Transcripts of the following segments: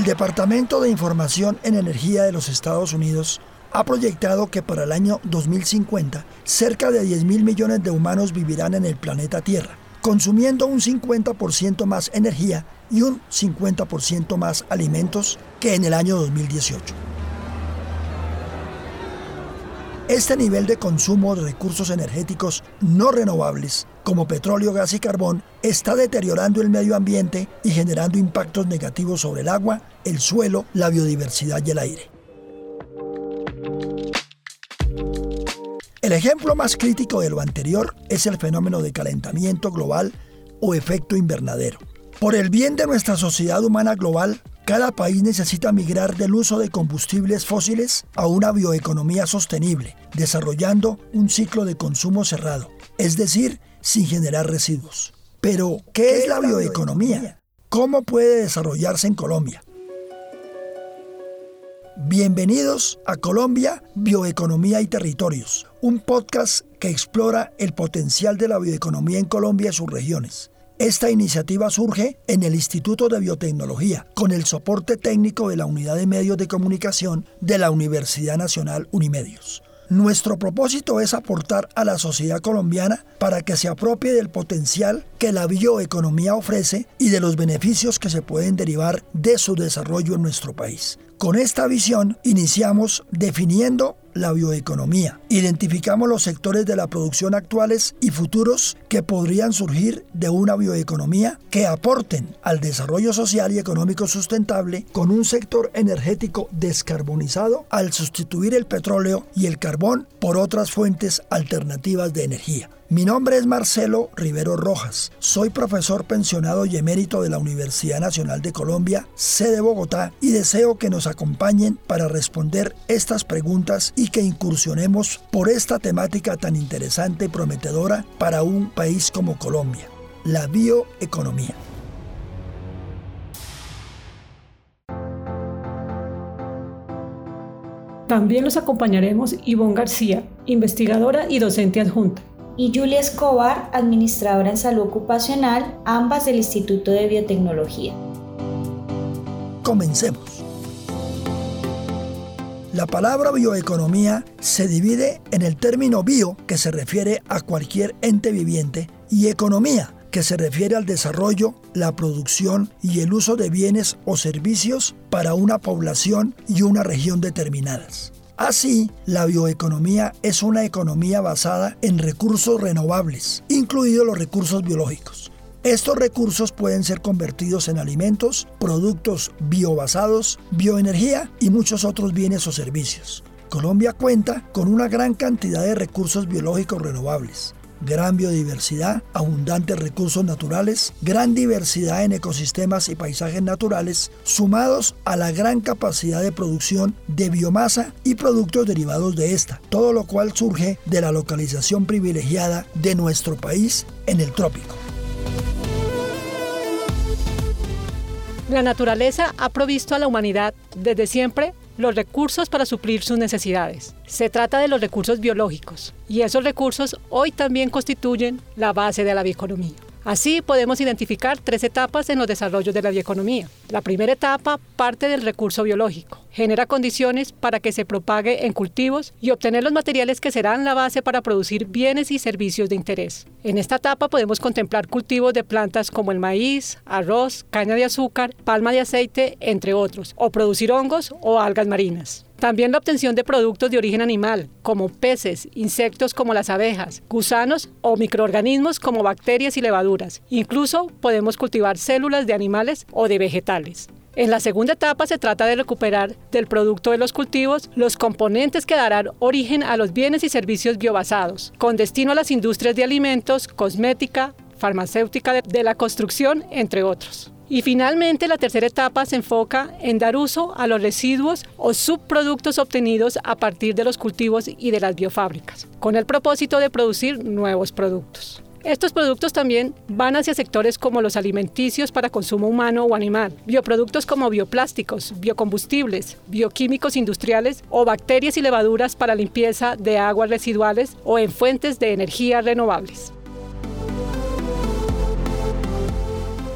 El Departamento de Información en Energía de los Estados Unidos ha proyectado que para el año 2050 cerca de 10 mil millones de humanos vivirán en el planeta Tierra, consumiendo un 50% más energía y un 50% más alimentos que en el año 2018. Este nivel de consumo de recursos energéticos no renovables, como petróleo, gas y carbón, está deteriorando el medio ambiente y generando impactos negativos sobre el agua, el suelo, la biodiversidad y el aire. El ejemplo más crítico de lo anterior es el fenómeno de calentamiento global o efecto invernadero. Por el bien de nuestra sociedad humana global, cada país necesita migrar del uso de combustibles fósiles a una bioeconomía sostenible, desarrollando un ciclo de consumo cerrado, es decir, sin generar residuos. Pero, ¿qué, es la bioeconomía? ¿Cómo puede desarrollarse en Colombia? Bienvenidos a Colombia, Bioeconomía y Territorios, un podcast que explora el potencial de la bioeconomía en Colombia y sus regiones. Esta iniciativa surge en el Instituto de Biotecnología, con el soporte técnico de la Unidad de Medios de Comunicación de la Universidad Nacional Unimedios. Nuestro propósito es aportar a la sociedad colombiana para que se apropie del potencial que la bioeconomía ofrece y de los beneficios que se pueden derivar de su desarrollo en nuestro país. Con esta visión iniciamos definiendo la bioeconomía. Identificamos los sectores de la producción actuales y futuros que podrían surgir de una bioeconomía que aporten al desarrollo social y económico sustentable con un sector energético descarbonizado al sustituir el petróleo y el carbón por otras fuentes alternativas de energía. Mi nombre es Marcelo Rivero Rojas. Soy profesor pensionado y emérito de la Universidad Nacional de Colombia, sede Bogotá, y deseo que nos acompañen para responder estas preguntas y que incursionemos por esta temática tan interesante y prometedora para un país como Colombia, la bioeconomía. También los acompañaremos Ivonne García, investigadora y docente adjunta y Julia Escobar, administradora en salud ocupacional, ambas del Instituto de Biotecnología. Comencemos. La palabra bioeconomía se divide en el término bio, que se refiere a cualquier ente viviente, y economía, que se refiere al desarrollo, la producción y el uso de bienes o servicios para una población y una región determinadas. Así, la bioeconomía es una economía basada en recursos renovables, incluidos los recursos biológicos. Estos recursos pueden ser convertidos en alimentos, productos biobasados, bioenergía y muchos otros bienes o servicios. Colombia cuenta con una gran cantidad de recursos biológicos renovables, gran biodiversidad, abundantes recursos naturales, gran diversidad en ecosistemas y paisajes naturales, sumados a la gran capacidad de producción de biomasa y productos derivados de esta, todo lo cual surge de la localización privilegiada de nuestro país en el trópico. La naturaleza ha provisto a la humanidad desde siempre los recursos para suplir sus necesidades. Se trata de los recursos biológicos y esos recursos hoy también constituyen la base de la bioeconomía. Así podemos identificar tres etapas en los desarrollos de la bioeconomía. La primera etapa parte del recurso biológico. Genera condiciones para que se propague en cultivos y obtener los materiales que serán la base para producir bienes y servicios de interés. En esta etapa podemos contemplar cultivos de plantas como el maíz, arroz, caña de azúcar, palma de aceite, entre otros, o producir hongos o algas marinas. También la obtención de productos de origen animal, como peces, insectos como las abejas, gusanos o microorganismos como bacterias y levaduras. Incluso podemos cultivar células de animales o de vegetales. En la segunda etapa se trata de recuperar del producto de los cultivos los componentes que darán origen a los bienes y servicios biobasados, con destino a las industrias de alimentos, cosmética, farmacéutica, de la construcción, entre otros. Y finalmente la tercera etapa se enfoca en dar uso a los residuos o subproductos obtenidos a partir de los cultivos y de las biofábricas, con el propósito de producir nuevos productos. Estos productos también van hacia sectores como los alimenticios para consumo humano o animal, bioproductos como bioplásticos, biocombustibles, bioquímicos industriales o bacterias y levaduras para limpieza de aguas residuales o en fuentes de energía renovables.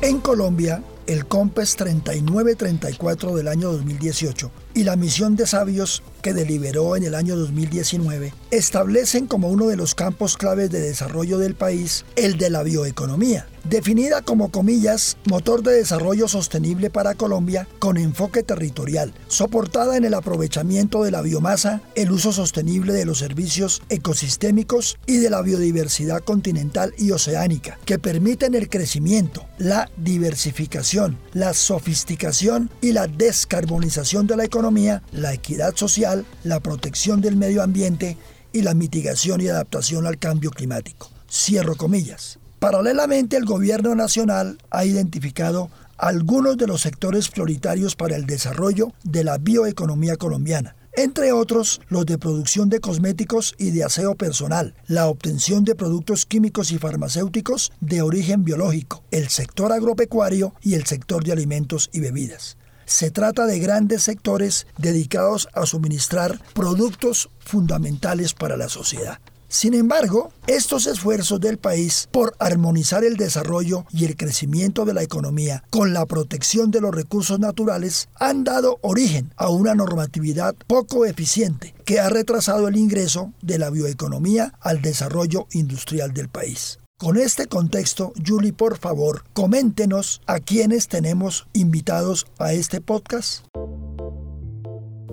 En Colombia, el COMPES 3934 del año 2018 y la misión de sabios que deliberó en el año 2019 establecen como uno de los campos claves de desarrollo del país el de la bioeconomía, definida como comillas, motor de desarrollo sostenible para Colombia con enfoque territorial, soportada en el aprovechamiento de la biomasa, el uso sostenible de los servicios ecosistémicos y de la biodiversidad continental y oceánica, que permiten el crecimiento, la diversificación, la sofisticación y la descarbonización de la economía, la equidad social, la protección del medio ambiente y la mitigación y adaptación al cambio climático. Cierro comillas. Paralelamente, el gobierno nacional ha identificado algunos de los sectores prioritarios para el desarrollo de la bioeconomía colombiana, entre otros los de producción de cosméticos y de aseo personal, la obtención de productos químicos y farmacéuticos de origen biológico, el sector agropecuario y el sector de alimentos y bebidas. Se trata de grandes sectores dedicados a suministrar productos fundamentales para la sociedad. Sin embargo, estos esfuerzos del país por armonizar el desarrollo y el crecimiento de la economía con la protección de los recursos naturales han dado origen a una normatividad poco eficiente que ha retrasado el ingreso de la bioeconomía al desarrollo industrial del país. Con este contexto, Julie, por favor, coméntenos a quienes tenemos invitados a este podcast.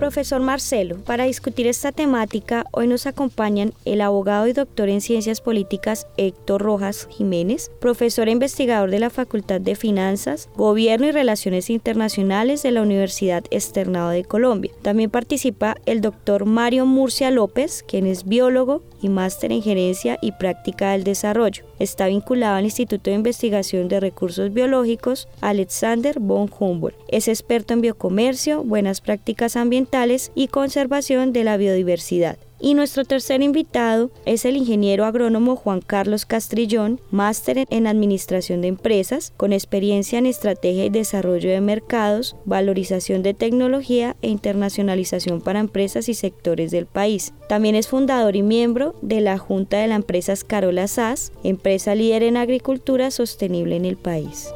Profesor Marcelo, para discutir esta temática, hoy nos acompañan el abogado y doctor en Ciencias Políticas Héctor Rojas Jiménez, profesor e investigador de la Facultad de Finanzas, Gobierno y Relaciones Internacionales de la Universidad Externado de Colombia. También participa el doctor Mario Murcia López, quien es biólogo y máster en Gerencia y Práctica del Desarrollo. Está vinculado al Instituto de Investigación de Recursos Biológicos Alexander von Humboldt. Es experto en biocomercio, buenas prácticas ambientales y conservación de la biodiversidad. Y nuestro tercer invitado es el ingeniero agrónomo Juan Carlos Castrillón, máster en Administración de Empresas, con experiencia en Estrategia y Desarrollo de Mercados, Valorización de Tecnología e Internacionalización para Empresas y Sectores del país. También es fundador y miembro de la Junta de la empresa Carola SAS, empresa líder en agricultura sostenible en el país.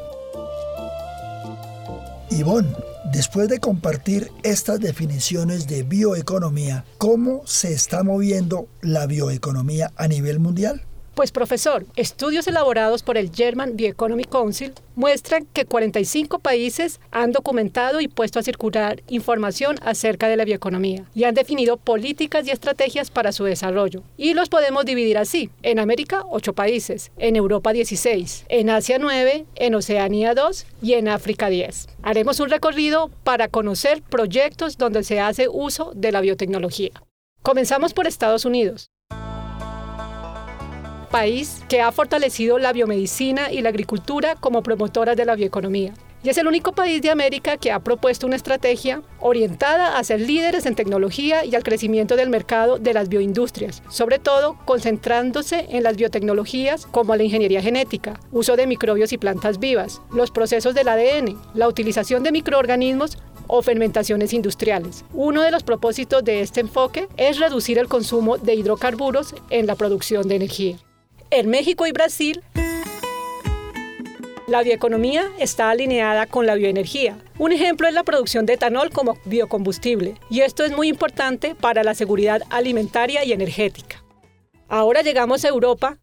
Ivonne, Después de compartir estas definiciones de bioeconomía, ¿cómo se está moviendo la bioeconomía a nivel mundial? Pues profesor, estudios elaborados por el German Bioeconomy Council muestran que 45 países han documentado y puesto a circular información acerca de la bioeconomía y han definido políticas y estrategias para su desarrollo. Y los podemos dividir así. En América, 8 países, en Europa 16, en Asia 9, en Oceanía 2 y en África 10. Haremos un recorrido para conocer proyectos donde se hace uso de la biotecnología. Comenzamos por Estados Unidos país que ha fortalecido la biomedicina y la agricultura como promotoras de la bioeconomía. Y es el único país de América que ha propuesto una estrategia orientada a ser líderes en tecnología y al crecimiento del mercado de las bioindustrias, sobre todo concentrándose en las biotecnologías como la ingeniería genética, uso de microbios y plantas vivas, los procesos del ADN, la utilización de microorganismos o fermentaciones industriales. Uno de los propósitos de este enfoque es reducir el consumo de hidrocarburos en la producción de energía. En México y Brasil, la bioeconomía está alineada con la bioenergía. Un ejemplo es la producción de etanol como biocombustible, y esto es muy importante para la seguridad alimentaria y energética. Ahora llegamos a Europa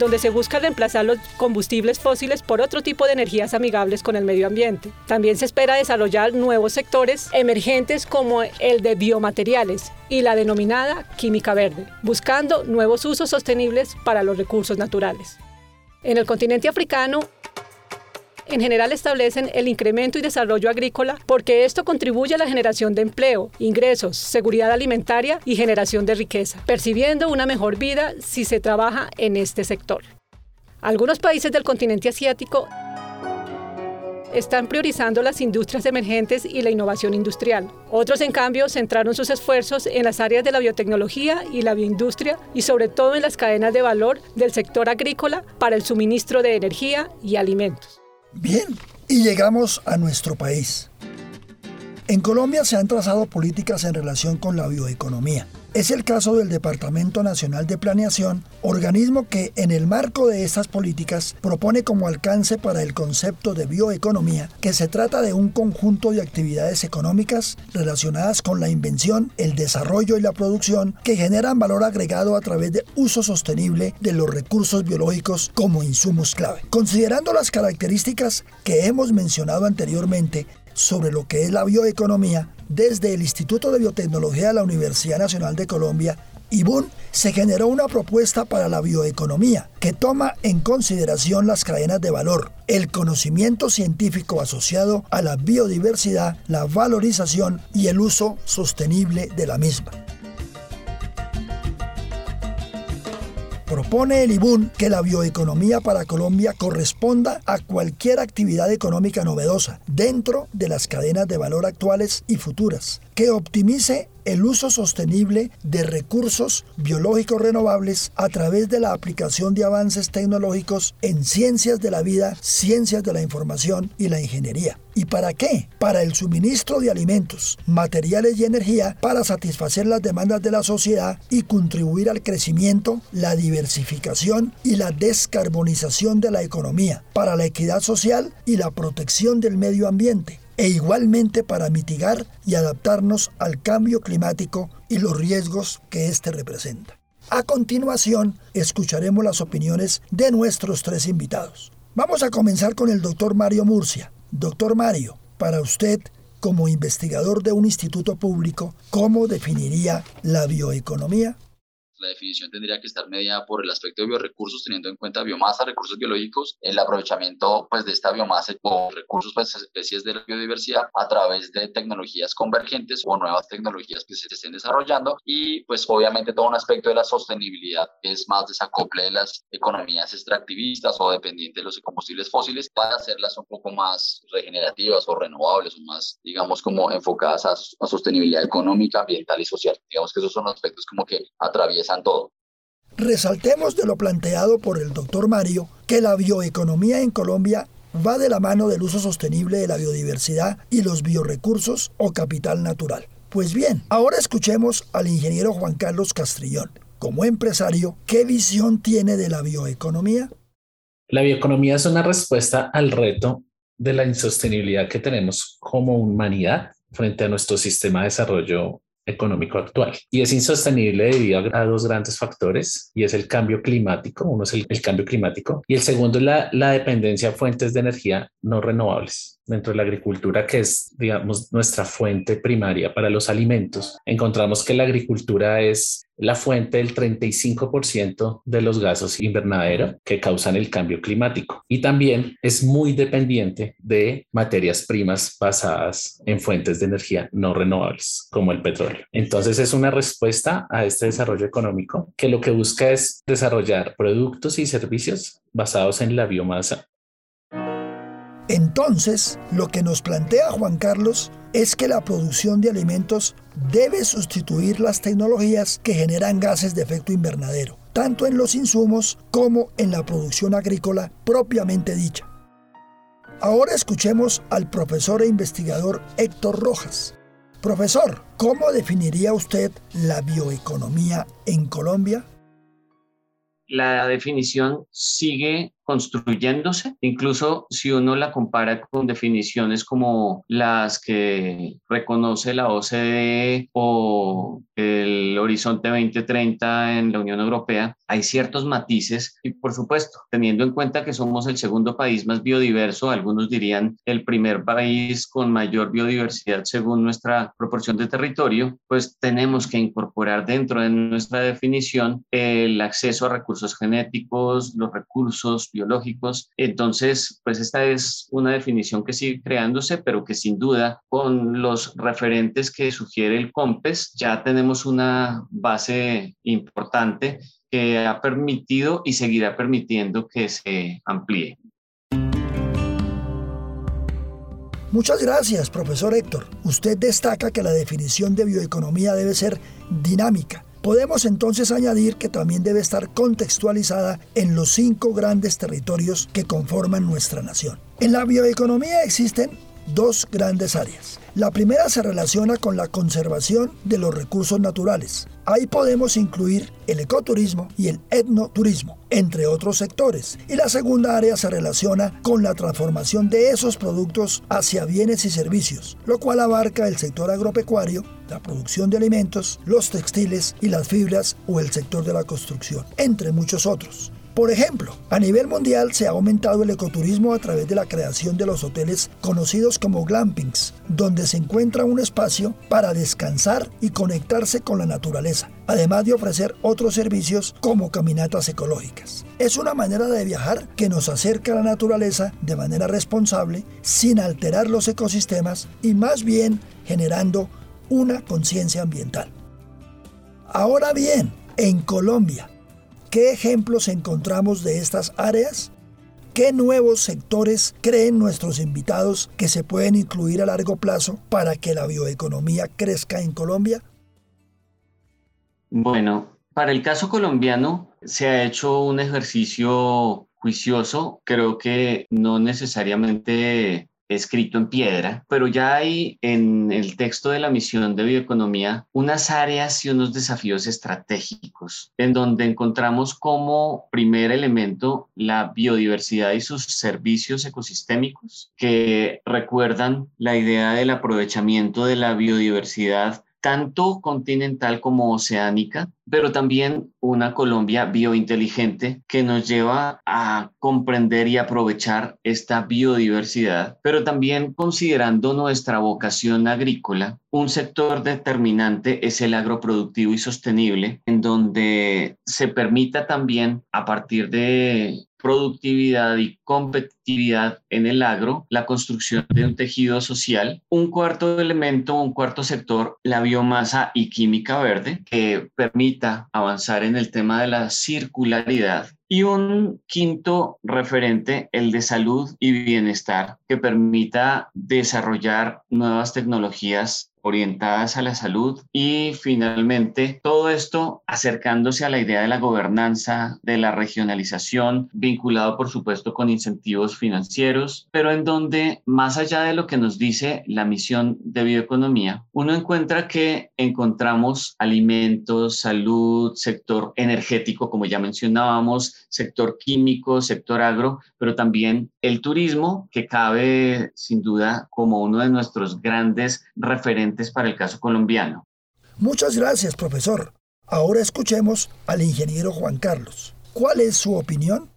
donde se busca reemplazar los combustibles fósiles por otro tipo de energías amigables con el medio ambiente. También se espera desarrollar nuevos sectores emergentes como el de biomateriales y la denominada química verde, buscando nuevos usos sostenibles para los recursos naturales. En el continente africano, en general establecen el incremento y desarrollo agrícola porque esto contribuye a la generación de empleo, ingresos, seguridad alimentaria y generación de riqueza, percibiendo una mejor vida si se trabaja en este sector. Algunos países del continente asiático están priorizando las industrias emergentes y la innovación industrial. Otros, en cambio, centraron sus esfuerzos en las áreas de la biotecnología y la bioindustria y sobre todo en las cadenas de valor del sector agrícola para el suministro de energía y alimentos. Bien, y llegamos a nuestro país. En Colombia se han trazado políticas en relación con la bioeconomía. Es el caso del Departamento Nacional de Planeación, organismo que en el marco de estas políticas propone como alcance para el concepto de bioeconomía que se trata de un conjunto de actividades económicas relacionadas con la invención, el desarrollo y la producción que generan valor agregado a través de uso sostenible de los recursos biológicos como insumos clave. Considerando las características que hemos mencionado anteriormente, sobre lo que es la bioeconomía desde el Instituto de Biotecnología de la Universidad Nacional de Colombia, IBUN, se generó una propuesta para la bioeconomía que toma en consideración las cadenas de valor, el conocimiento científico asociado a la biodiversidad, la valorización y el uso sostenible de la misma. Propone el IBUN que la bioeconomía para Colombia corresponda a cualquier actividad económica novedosa dentro de las cadenas de valor actuales y futuras, que optimice el uso sostenible de recursos biológicos renovables a través de la aplicación de avances tecnológicos en ciencias de la vida, ciencias de la información y la ingeniería. ¿Y para qué? Para el suministro de alimentos, materiales y energía para satisfacer las demandas de la sociedad y contribuir al crecimiento, la diversificación y la descarbonización de la economía, para la equidad social y la protección del medio ambiente e igualmente para mitigar y adaptarnos al cambio climático y los riesgos que éste representa. A continuación, escucharemos las opiniones de nuestros tres invitados. Vamos a comenzar con el doctor Mario Murcia. Doctor Mario, para usted, como investigador de un instituto público, ¿cómo definiría la bioeconomía? La definición tendría que estar mediada por el aspecto de biorecursos, teniendo en cuenta biomasa, recursos biológicos, el aprovechamiento pues, de esta biomasa o recursos, pues, especies de la biodiversidad a través de tecnologías convergentes o nuevas tecnologías que se estén desarrollando y pues obviamente todo un aspecto de la sostenibilidad que es más desacople de las economías extractivistas o dependientes de los combustibles fósiles para hacerlas un poco más regenerativas o renovables o más, digamos, como enfocadas a, a sostenibilidad económica, ambiental y social. Digamos que esos son aspectos como que atraviesan todo. Resaltemos de lo planteado por el doctor Mario que la bioeconomía en Colombia va de la mano del uso sostenible de la biodiversidad y los biorecursos o capital natural. Pues bien, ahora escuchemos al ingeniero Juan Carlos Castrillón. Como empresario, ¿qué visión tiene de la bioeconomía? La bioeconomía es una respuesta al reto de la insostenibilidad que tenemos como humanidad frente a nuestro sistema de desarrollo económico actual. Y es insostenible debido a, dos grandes factores, y es el cambio climático, uno es el, cambio climático, y el segundo es la, la dependencia a fuentes de energía no renovables dentro de la agricultura, que es, digamos, nuestra fuente primaria para los alimentos, encontramos que la agricultura es la fuente del 35% de los gases invernadero que causan el cambio climático y también es muy dependiente de materias primas basadas en fuentes de energía no renovables como el petróleo. Entonces es una respuesta a este desarrollo económico que lo que busca es desarrollar productos y servicios basados en la biomasa entonces, lo que nos plantea Juan Carlos es que la producción de alimentos debe sustituir las tecnologías que generan gases de efecto invernadero, tanto en los insumos como en la producción agrícola propiamente dicha. Ahora escuchemos al profesor e investigador Héctor Rojas. Profesor, ¿cómo definiría usted la bioeconomía en Colombia? La definición sigue construyéndose, incluso si uno la compara con definiciones como las que reconoce la OCDE o el Horizonte 2030 en la Unión Europea, hay ciertos matices y por supuesto, teniendo en cuenta que somos el segundo país más biodiverso, algunos dirían el primer país con mayor biodiversidad según nuestra proporción de territorio, pues tenemos que incorporar dentro de nuestra definición el acceso a recursos genéticos, los recursos biológicos. Entonces, pues esta es una definición que sigue creándose, pero que sin duda con los referentes que sugiere el COMPES ya tenemos una base importante que ha permitido y seguirá permitiendo que se amplíe. Muchas gracias, profesor Héctor. Usted destaca que la definición de bioeconomía debe ser dinámica. Podemos entonces añadir que también debe estar contextualizada en los cinco grandes territorios que conforman nuestra nación. En la bioeconomía existen dos grandes áreas. La primera se relaciona con la conservación de los recursos naturales. Ahí podemos incluir el ecoturismo y el etnoturismo, entre otros sectores. Y la segunda área se relaciona con la transformación de esos productos hacia bienes y servicios, lo cual abarca el sector agropecuario, la producción de alimentos, los textiles y las fibras o el sector de la construcción, entre muchos otros. Por ejemplo, a nivel mundial se ha aumentado el ecoturismo a través de la creación de los hoteles conocidos como glampings, donde se encuentra un espacio para descansar y conectarse con la naturaleza, además de ofrecer otros servicios como caminatas ecológicas. Es una manera de viajar que nos acerca a la naturaleza de manera responsable, sin alterar los ecosistemas y más bien generando una conciencia ambiental. Ahora bien, en Colombia, ¿Qué ejemplos encontramos de estas áreas? ¿Qué nuevos sectores creen nuestros invitados que se pueden incluir a largo plazo para que la bioeconomía crezca en Colombia? Bueno, para el caso colombiano se ha hecho un ejercicio juicioso. Creo que no necesariamente escrito en piedra, pero ya hay en el texto de la misión de bioeconomía unas áreas y unos desafíos estratégicos en donde encontramos como primer elemento la biodiversidad y sus servicios ecosistémicos que recuerdan la idea del aprovechamiento de la biodiversidad tanto continental como oceánica, pero también una Colombia biointeligente que nos lleva a comprender y aprovechar esta biodiversidad, pero también considerando nuestra vocación agrícola, un sector determinante es el agroproductivo y sostenible, en donde se permita también a partir de productividad y competitividad en el agro, la construcción de un tejido social. Un cuarto elemento, un cuarto sector, la biomasa y química verde, que permita avanzar en el tema de la circularidad y un quinto referente, el de salud y bienestar, que permita desarrollar nuevas tecnologías orientadas a la salud y finalmente todo esto acercándose a la idea de la gobernanza, de la regionalización, vinculado por supuesto con incentivos financieros, pero en donde más allá de lo que nos dice la misión de bioeconomía, uno encuentra que encontramos alimentos, salud, sector energético, como ya mencionábamos, sector químico, sector agro, pero también el turismo, que cabe sin duda como uno de nuestros grandes referentes para el caso colombiano. Muchas gracias, profesor. Ahora escuchemos al ingeniero Juan Carlos. ¿Cuál es su opinión?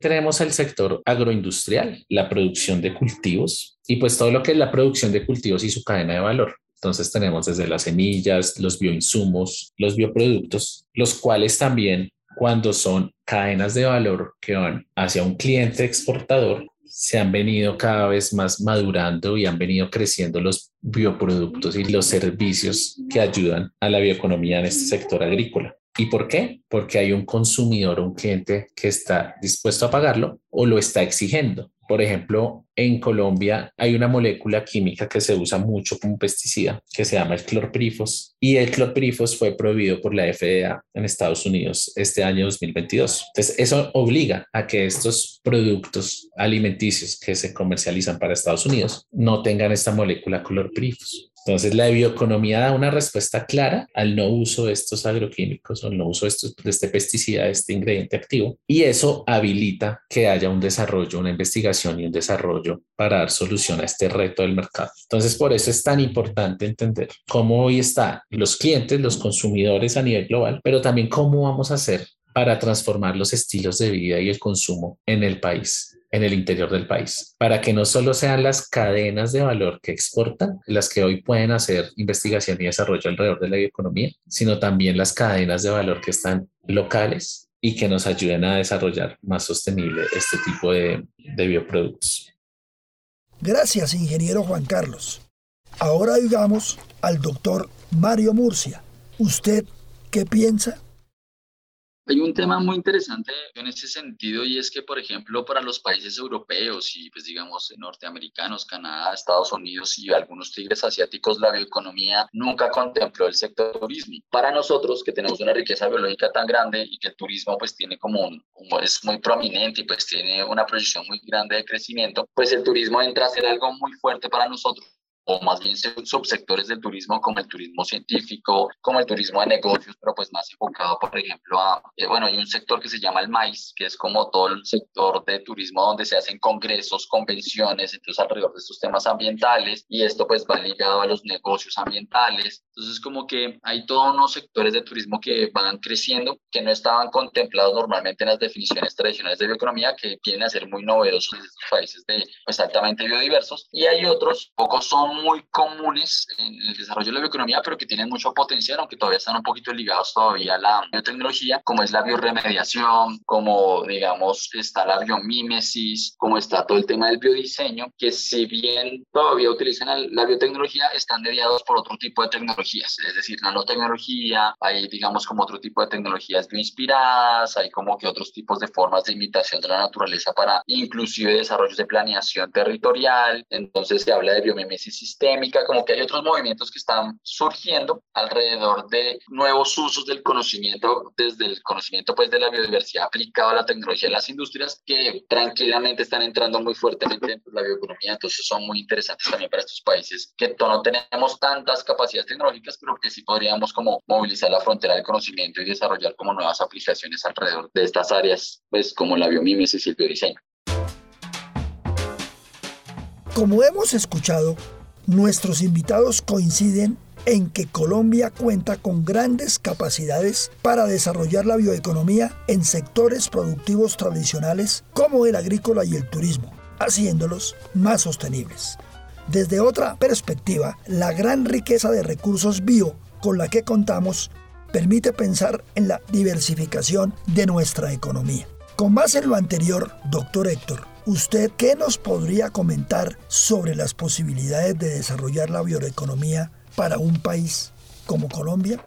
Tenemos el sector agroindustrial, la producción de cultivos y pues todo lo que es la producción de cultivos y su cadena de valor. Entonces tenemos desde las semillas, los bioinsumos, los bioproductos, los cuales también cuando son cadenas de valor que van hacia un cliente exportador, se han venido cada vez más madurando y han venido creciendo los bioproductos y los servicios que ayudan a la bioeconomía en este sector agrícola. ¿Y por qué? Porque hay un consumidor, un cliente que está dispuesto a pagarlo o lo está exigiendo. Por ejemplo, en Colombia hay una molécula química que se usa mucho como pesticida que se llama el clorpirifos y el clorpirifos fue prohibido por la FDA en Estados Unidos este año 2022. Entonces, eso obliga a que estos productos alimenticios que se comercializan para Estados Unidos no tengan esta molécula clorpirifos. Entonces, la bioeconomía da una respuesta clara al no uso de estos agroquímicos o al no uso de, estos, de este pesticida, de este ingrediente activo, y eso habilita que haya un desarrollo, una investigación y un desarrollo para dar solución a este reto del mercado. Entonces, por eso es tan importante entender cómo hoy están los clientes, los consumidores a nivel global, pero también cómo vamos a hacer para transformar los estilos de vida y el consumo en el país en el interior del país, para que no solo sean las cadenas de valor que exportan las que hoy pueden hacer investigación y desarrollo alrededor de la economía, sino también las cadenas de valor que están locales y que nos ayuden a desarrollar más sostenible este tipo de, de bioproductos. Gracias, ingeniero Juan Carlos. Ahora digamos al doctor Mario Murcia. ¿Usted qué piensa? Hay un tema muy interesante en ese sentido y es que, por ejemplo, para los países europeos y, pues, digamos, norteamericanos, Canadá, Estados Unidos y algunos tigres asiáticos, la bioeconomía nunca contempló el sector turismo. Para nosotros, que tenemos una riqueza biológica tan grande y que el turismo, pues, tiene como un, es muy prominente y, pues, tiene una proyección muy grande de crecimiento, pues el turismo entra a ser algo muy fuerte para nosotros o más bien subsectores del turismo como el turismo científico, como el turismo de negocios, pero pues más enfocado, por ejemplo, a, eh, bueno, hay un sector que se llama el MAIS, que es como todo el sector de turismo donde se hacen congresos, convenciones, entonces alrededor de estos temas ambientales, y esto pues va ligado a los negocios ambientales. Entonces como que hay todos unos sectores de turismo que van creciendo, que no estaban contemplados normalmente en las definiciones tradicionales de bioeconomía, que vienen a ser muy novedosos en estos países de, pues, altamente biodiversos, y hay otros, pocos son muy comunes en el desarrollo de la bioeconomía, pero que tienen mucho potencial, aunque todavía están un poquito ligados todavía a la biotecnología, como es la bioremediación, como digamos está la biomímesis, como está todo el tema del biodiseño, que si bien todavía utilizan la biotecnología, están mediados por otro tipo de tecnologías, es decir, nanotecnología, hay digamos como otro tipo de tecnologías bioinspiradas, hay como que otros tipos de formas de imitación de la naturaleza para inclusive desarrollos de planeación territorial, entonces se habla de biomímesis sistémica, como que hay otros movimientos que están surgiendo alrededor de nuevos usos del conocimiento, desde el conocimiento pues de la biodiversidad aplicado a la tecnología las industrias, que tranquilamente están entrando muy fuertemente en la bioeconomía, entonces son muy interesantes también para estos países que no tenemos tantas capacidades tecnológicas, pero que sí podríamos como movilizar la frontera del conocimiento y desarrollar como nuevas aplicaciones alrededor de estas áreas, pues como la biomímesis y el biodiseño. Como hemos escuchado, Nuestros invitados coinciden en que Colombia cuenta con grandes capacidades para desarrollar la bioeconomía en sectores productivos tradicionales como el agrícola y el turismo, haciéndolos más sostenibles. Desde otra perspectiva, la gran riqueza de recursos bio con la que contamos permite pensar en la diversificación de nuestra economía. Con base en lo anterior, doctor Héctor, ¿Usted qué nos podría comentar sobre las posibilidades de desarrollar la bioeconomía para un país como Colombia?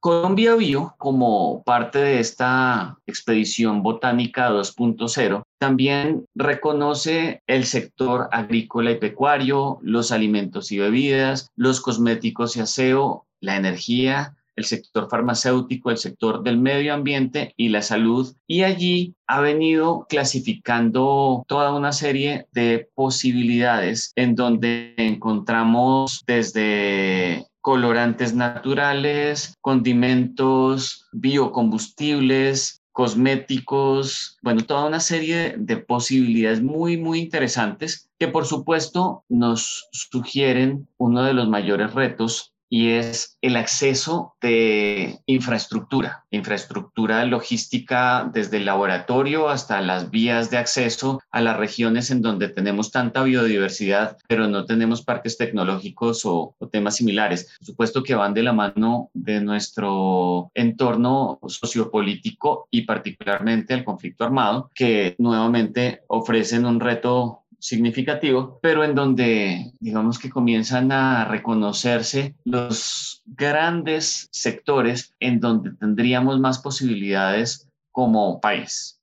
Colombia Bio, como parte de esta expedición botánica 2.0, también reconoce el sector agrícola y pecuario, los alimentos y bebidas, los cosméticos y aseo, la energía, el sector farmacéutico, el sector del medio ambiente y la salud. Y allí ha venido clasificando toda una serie de posibilidades en donde encontramos desde colorantes naturales, condimentos, biocombustibles, cosméticos, bueno, toda una serie de posibilidades muy, muy interesantes que por supuesto nos sugieren uno de los mayores retos y es el acceso de infraestructura, infraestructura logística desde el laboratorio hasta las vías de acceso a las regiones en donde tenemos tanta biodiversidad, pero no tenemos parques tecnológicos o, temas similares. Por supuesto que van de la mano de nuestro entorno sociopolítico y particularmente el conflicto armado, que nuevamente ofrecen un reto significativo, pero en donde digamos que comienzan a reconocerse los grandes sectores en donde tendríamos más posibilidades como país.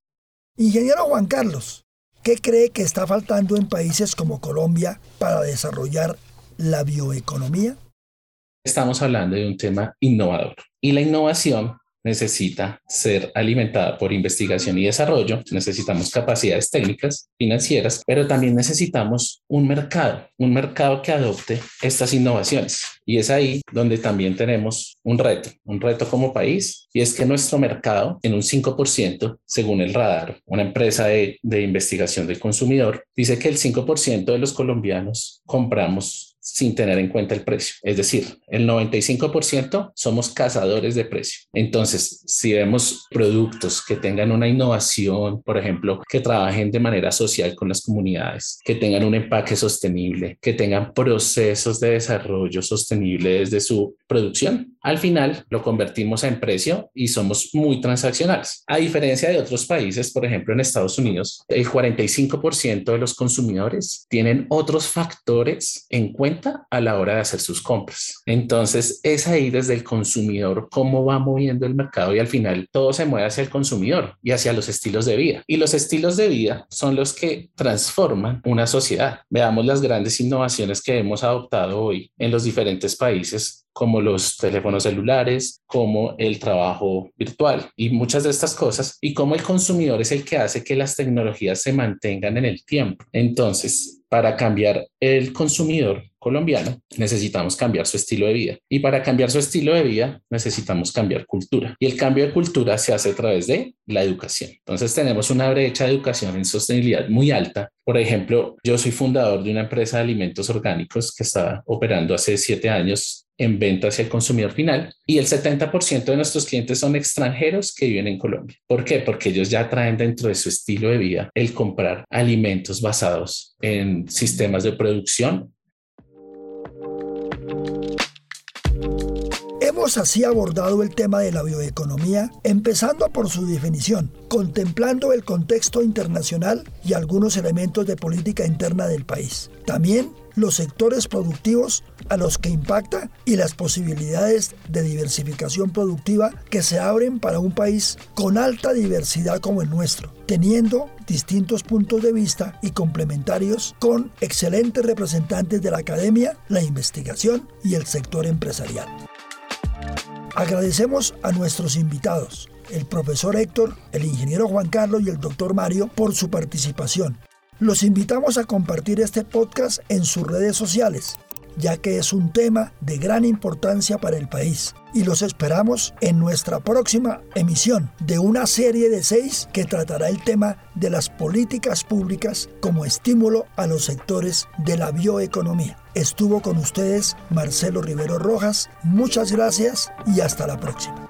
Ingeniero Juan Carlos, ¿qué cree que está faltando en países como Colombia para desarrollar la bioeconomía? Estamos hablando de un tema innovador y la innovación necesita ser alimentada por investigación y desarrollo, necesitamos capacidades técnicas, financieras, pero también necesitamos un mercado, un mercado que adopte estas innovaciones. Y es ahí donde también tenemos un reto, un reto como país, y es que nuestro mercado en un 5%, según el radar, una empresa de, de investigación del consumidor, dice que el 5% de los colombianos compramos sin tener en cuenta el precio. Es decir, el 95% somos cazadores de precio. Entonces, si vemos productos que tengan una innovación, por ejemplo, que trabajen de manera social con las comunidades, que tengan un empaque sostenible, que tengan procesos de desarrollo sostenible desde su producción, al final lo convertimos en precio y somos muy transaccionales. A diferencia de otros países, por ejemplo, en Estados Unidos, el 45% de los consumidores tienen otros factores en cuenta a la hora de hacer sus compras. Entonces, es ahí desde el consumidor cómo va moviendo el mercado y al final todo se mueve hacia el consumidor y hacia los estilos de vida. Y los estilos de vida son los que transforman una sociedad. Veamos las grandes innovaciones que hemos adoptado hoy en los diferentes países como los teléfonos celulares, como el trabajo virtual y muchas de estas cosas, y como el consumidor es el que hace que las tecnologías se mantengan en el tiempo. Entonces, para cambiar el consumidor colombiano, necesitamos cambiar su estilo de vida. Y para cambiar su estilo de vida, necesitamos cambiar cultura. Y el cambio de cultura se hace a través de la educación. Entonces tenemos una brecha de educación en sostenibilidad muy alta. Por ejemplo, yo soy fundador de una empresa de alimentos orgánicos que está operando hace siete años en venta hacia el consumidor final y el 70% de nuestros clientes son extranjeros que viven en Colombia. ¿Por qué? Porque ellos ya traen dentro de su estilo de vida el comprar alimentos basados en sistemas de producción. Hemos así abordado el tema de la bioeconomía, empezando por su definición, contemplando el contexto internacional y algunos elementos de política interna del país. También los sectores productivos a los que impacta y las posibilidades de diversificación productiva que se abren para un país con alta diversidad como el nuestro, teniendo distintos puntos de vista y complementarios con excelentes representantes de la academia, la investigación y el sector empresarial. Agradecemos a nuestros invitados, el profesor Héctor, el ingeniero Juan Carlos y el doctor Mario por su participación. Los invitamos a compartir este podcast en sus redes sociales, ya que es un tema de gran importancia para el país. Y los esperamos en nuestra próxima emisión de una serie de seis que tratará el tema de las políticas públicas como estímulo a los sectores de la bioeconomía. Estuvo con ustedes Marcelo Rivero Rojas. Muchas gracias y hasta la próxima.